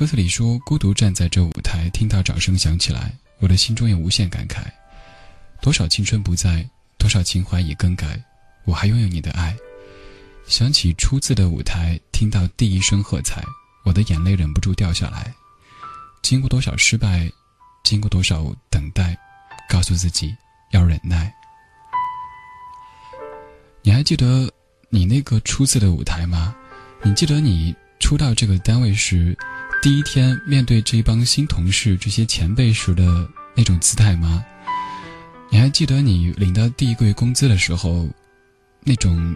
歌词里说：“孤独站在这舞台，听到掌声响起来，我的心中也无限感慨。多少青春不在，多少情怀已更改，我还拥有你的爱。想起初次的舞台，听到第一声喝彩，我的眼泪忍不住掉下来。经过多少失败，经过多少等待，告诉自己要忍耐。你还记得你那个初次的舞台吗？你记得你？”初到这个单位时，第一天面对这帮新同事、这些前辈时的那种姿态吗？你还记得你领到第一个月工资的时候，那种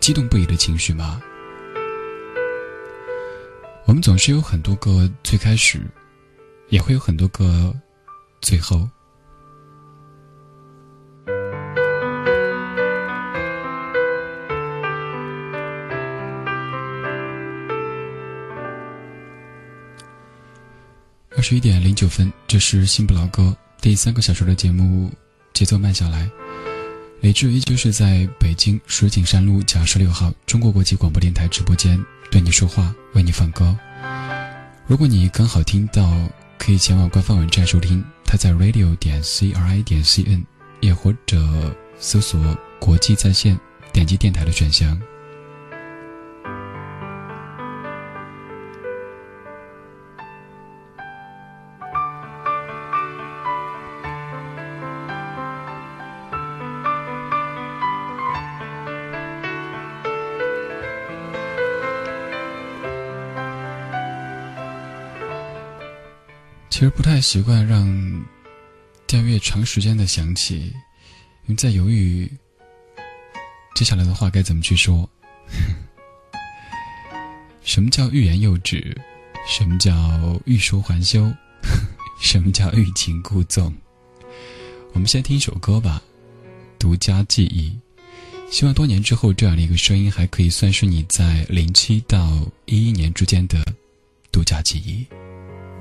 激动不已的情绪吗？我们总是有很多个最开始，也会有很多个最后。十一点零九分，这是新不老歌第三个小时的节目，节奏慢下来。李志依旧是在北京石景山路甲十六号中国国际广播电台直播间对你说话，为你放歌。如果你刚好听到，可以前往官方网站收听，它在 radio 点 c r i 点 c n，也或者搜索国际在线，点击电台的选项。其实不太习惯让电乐长时间的响起，因为在犹豫接下来的话该怎么去说。什么叫欲言又止？什么叫欲说还休？什么叫欲擒故纵？我们先听一首歌吧，《独家记忆》。希望多年之后，这样的一个声音还可以算是你在零七到一一年之间的独家记忆。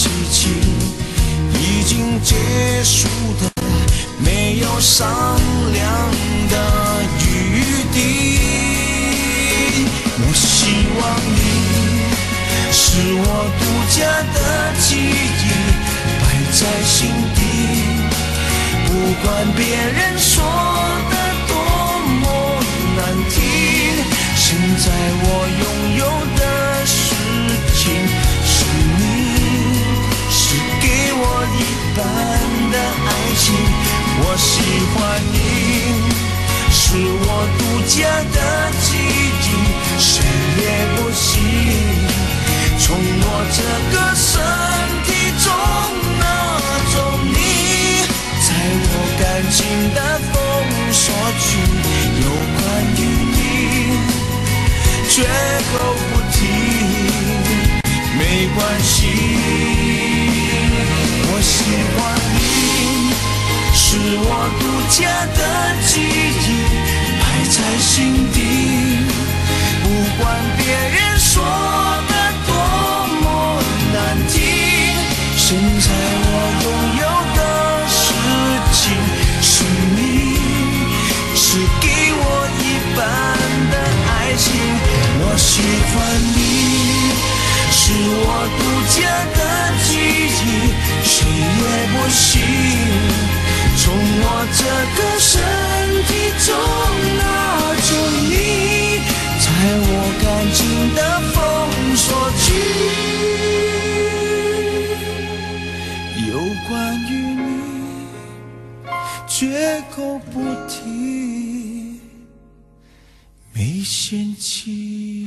凄凄已经结束的没有商量的余地。我希望你是我独家的记忆摆在心底不管别人说 ya 这个身体中拉住你在我感情的封锁区有关于你绝口不提没嫌弃